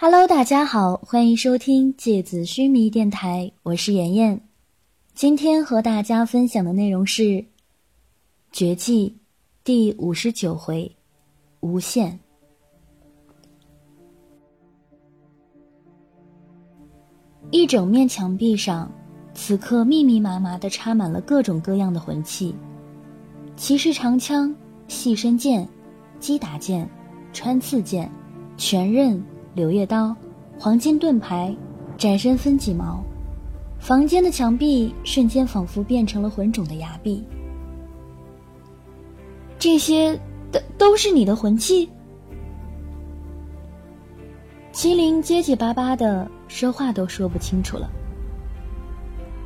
Hello，大家好，欢迎收听芥子须弥电台，我是妍妍。今天和大家分享的内容是《绝技》第五十九回“无限”。一整面墙壁上，此刻密密麻麻的插满了各种各样的魂器：骑士长枪、细身剑、击打剑、穿刺剑、拳刃。柳叶刀、黄金盾牌、斩身分几毛，房间的墙壁瞬间仿佛变成了浑肿的崖壁。这些都都是你的魂器？麒麟结结巴巴的说话都说不清楚了。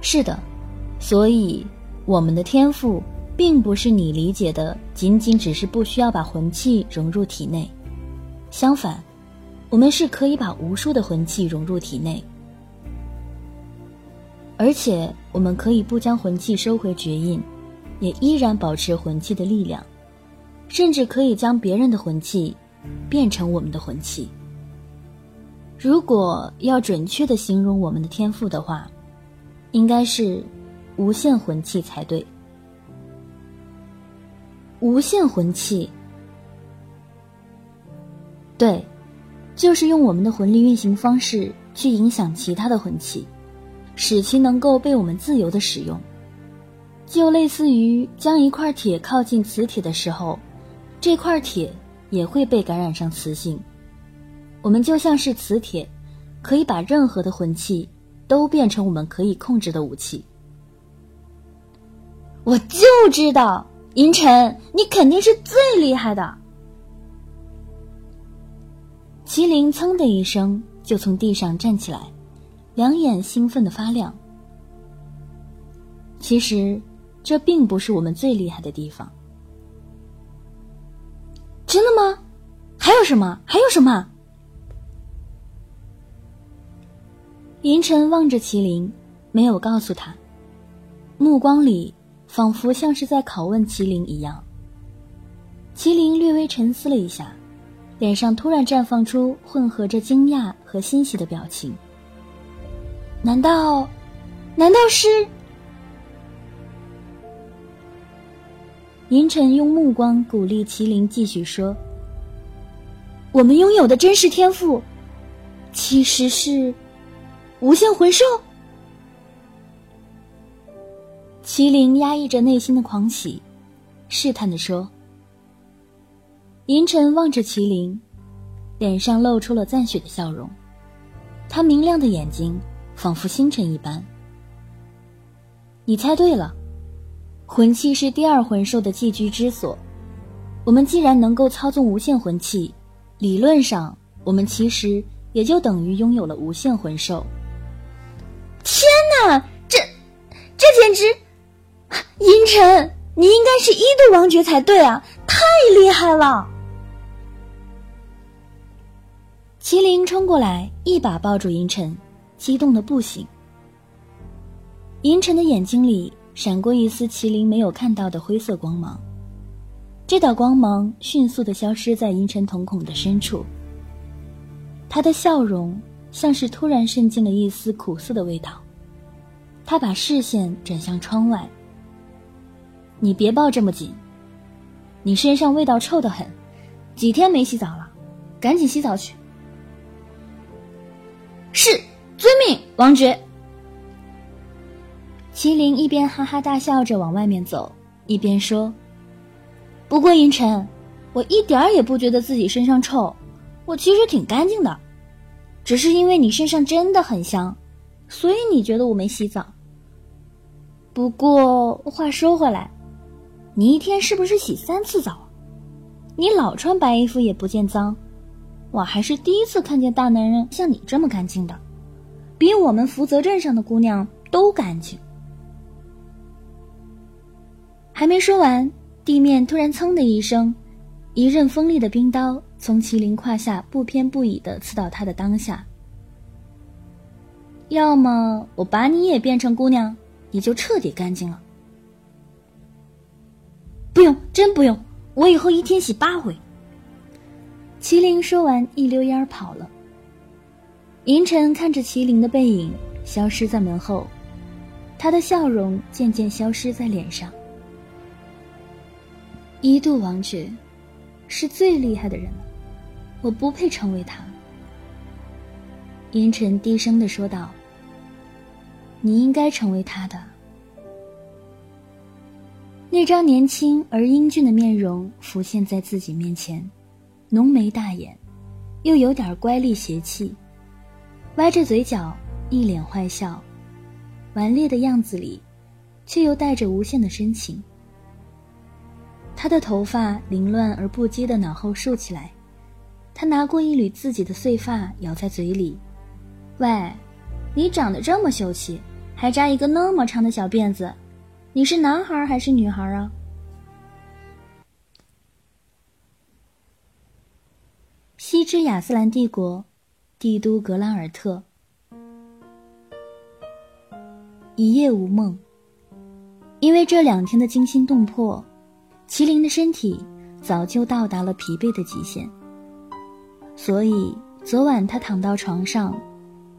是的，所以我们的天赋并不是你理解的，仅仅只是不需要把魂器融入体内，相反。我们是可以把无数的魂器融入体内，而且我们可以不将魂器收回绝印，也依然保持魂器的力量，甚至可以将别人的魂器变成我们的魂器。如果要准确的形容我们的天赋的话，应该是无限魂器才对。无限魂器，对。就是用我们的魂力运行方式去影响其他的魂器，使其能够被我们自由的使用，就类似于将一块铁靠近磁铁的时候，这块铁也会被感染上磁性。我们就像是磁铁，可以把任何的魂器都变成我们可以控制的武器。我就知道，银尘，你肯定是最厉害的。麒麟噌的一声就从地上站起来，两眼兴奋的发亮。其实，这并不是我们最厉害的地方。真的吗？还有什么？还有什么？银尘望着麒麟，没有告诉他，目光里仿佛像是在拷问麒麟一样。麒麟略微沉思了一下。脸上突然绽放出混合着惊讶和欣喜的表情。难道，难道是？银尘用目光鼓励麒麟继续说：“我们拥有的真实天赋，其实是无限魂兽。”麒麟压抑着内心的狂喜，试探的说。银尘望着麒麟，脸上露出了赞许的笑容。他明亮的眼睛仿佛星辰一般。你猜对了，魂器是第二魂兽的寄居之所。我们既然能够操纵无限魂器，理论上我们其实也就等于拥有了无限魂兽。天哪，这这简直……银尘，你应该是一度王爵才对啊！太厉害了！麒麟冲过来，一把抱住银尘，激动的不行。银尘的眼睛里闪过一丝麒麟没有看到的灰色光芒，这道光芒迅速的消失在银尘瞳孔的深处。他的笑容像是突然渗进了一丝苦涩的味道，他把视线转向窗外。你别抱这么紧，你身上味道臭得很，几天没洗澡了，赶紧洗澡去。遵命，王爵。麒麟一边哈哈大笑着往外面走，一边说：“不过银尘，我一点儿也不觉得自己身上臭，我其实挺干净的，只是因为你身上真的很香，所以你觉得我没洗澡。不过话说回来，你一天是不是洗三次澡？你老穿白衣服也不见脏。”我还是第一次看见大男人像你这么干净的，比我们福泽镇上的姑娘都干净。还没说完，地面突然“噌”的一声，一刃锋利的冰刀从麒麟胯下不偏不倚的刺到他的裆下。要么我把你也变成姑娘，你就彻底干净了。不用，真不用，我以后一天洗八回。麒麟说完，一溜烟跑了。银尘看着麒麟的背影消失在门后，他的笑容渐渐消失在脸上。一度王爵，是最厉害的人了，我不配成为他。银尘低声的说道：“你应该成为他的。”那张年轻而英俊的面容浮现在自己面前，浓眉大眼，又有点乖戾邪气。歪着嘴角，一脸坏笑，顽劣的样子里，却又带着无限的深情。他的头发凌乱而不羁的脑后竖起来，他拿过一缕自己的碎发咬在嘴里。喂，你长得这么秀气，还扎一个那么长的小辫子，你是男孩还是女孩啊？西之亚斯兰帝国。帝都格兰尔特，一夜无梦。因为这两天的惊心动魄，麒麟的身体早就到达了疲惫的极限，所以昨晚他躺到床上，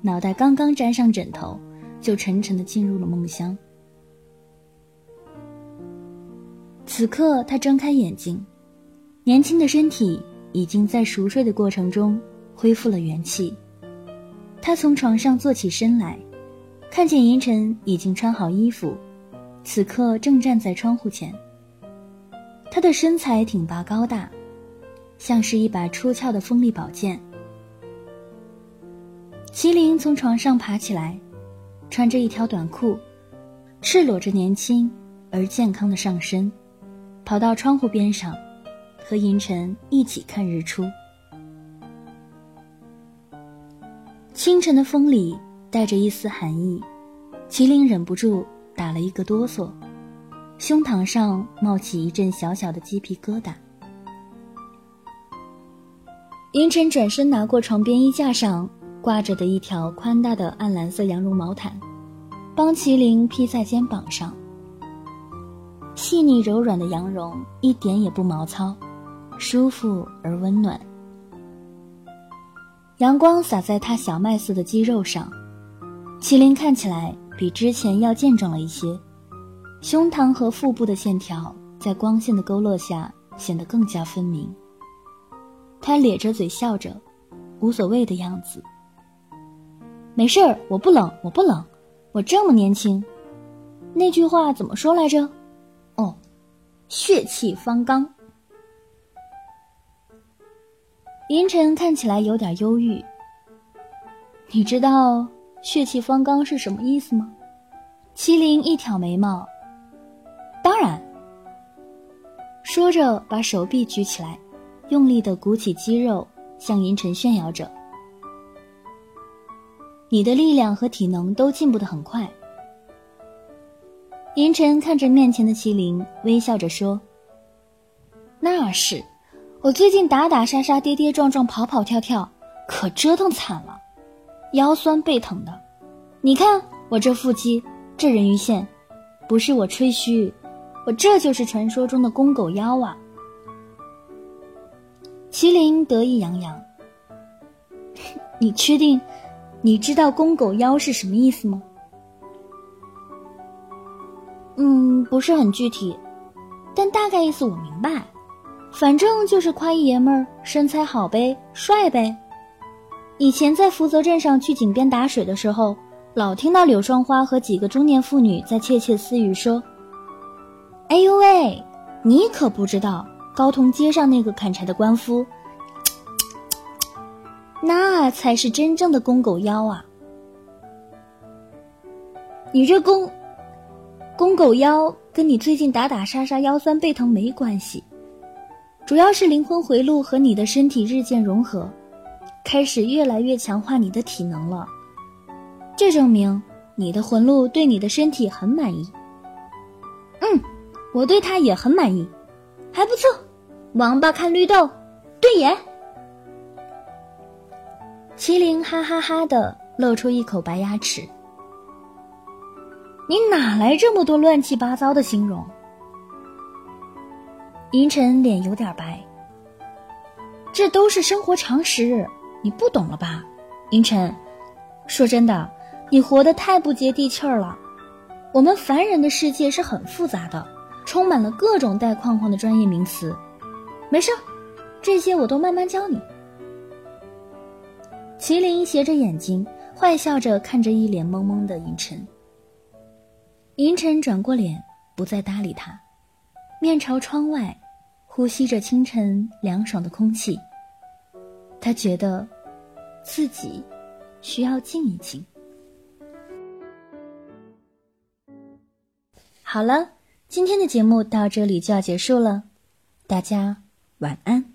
脑袋刚刚沾上枕头，就沉沉的进入了梦乡。此刻他睁开眼睛，年轻的身体已经在熟睡的过程中。恢复了元气，他从床上坐起身来，看见银尘已经穿好衣服，此刻正站在窗户前。他的身材挺拔高大，像是一把出鞘的锋利宝剑。麒麟从床上爬起来，穿着一条短裤，赤裸着年轻而健康的上身，跑到窗户边上，和银尘一起看日出。清晨的风里带着一丝寒意，麒麟忍不住打了一个哆嗦，胸膛上冒起一阵小小的鸡皮疙瘩。银尘转身拿过床边衣架上挂着的一条宽大的暗蓝色羊绒毛毯，帮麒麟披在肩膀上。细腻柔软的羊绒一点也不毛糙，舒服而温暖。阳光洒在他小麦色的肌肉上，麒麟看起来比之前要健壮了一些，胸膛和腹部的线条在光线的勾勒下显得更加分明。他咧着嘴笑着，无所谓的样子。没事儿，我不冷，我不冷，我这么年轻。那句话怎么说来着？哦，血气方刚。银尘看起来有点忧郁。你知道“血气方刚”是什么意思吗？麒麟一挑眉毛。当然。说着，把手臂举起来，用力的鼓起肌肉，向银尘炫耀着：“你的力量和体能都进步的很快。”银尘看着面前的麒麟，微笑着说：“那是。”我最近打打杀杀、跌跌撞撞、跑跑跳跳，可折腾惨了，腰酸背疼的。你看我这腹肌，这人鱼线，不是我吹嘘，我这就是传说中的公狗腰啊！麒麟得意洋洋。你确定？你知道公狗腰是什么意思吗？嗯，不是很具体，但大概意思我明白。反正就是夸一爷们儿身材好呗，帅呗。以前在福泽镇上去井边打水的时候，老听到柳双花和几个中年妇女在窃窃私语说：“哎呦喂，你可不知道高通街上那个砍柴的官夫，那才是真正的公狗腰啊！你这公公狗腰跟你最近打打杀杀腰酸背疼没关系。”主要是灵魂回路和你的身体日渐融合，开始越来越强化你的体能了。这证明你的魂路对你的身体很满意。嗯，我对他也很满意，还不错。王八看绿豆，对眼。麒麟哈哈哈的露出一口白牙齿。你哪来这么多乱七八糟的形容？银尘脸有点白，这都是生活常识，你不懂了吧？银尘，说真的，你活得太不接地气儿了。我们凡人的世界是很复杂的，充满了各种带框框的专业名词。没事，这些我都慢慢教你。麒麟斜着眼睛，坏笑着看着一脸懵懵的银尘。银尘转过脸，不再搭理他，面朝窗外，呼吸着清晨凉爽的空气。他觉得，自己需要静一静。好了，今天的节目到这里就要结束了，大家晚安。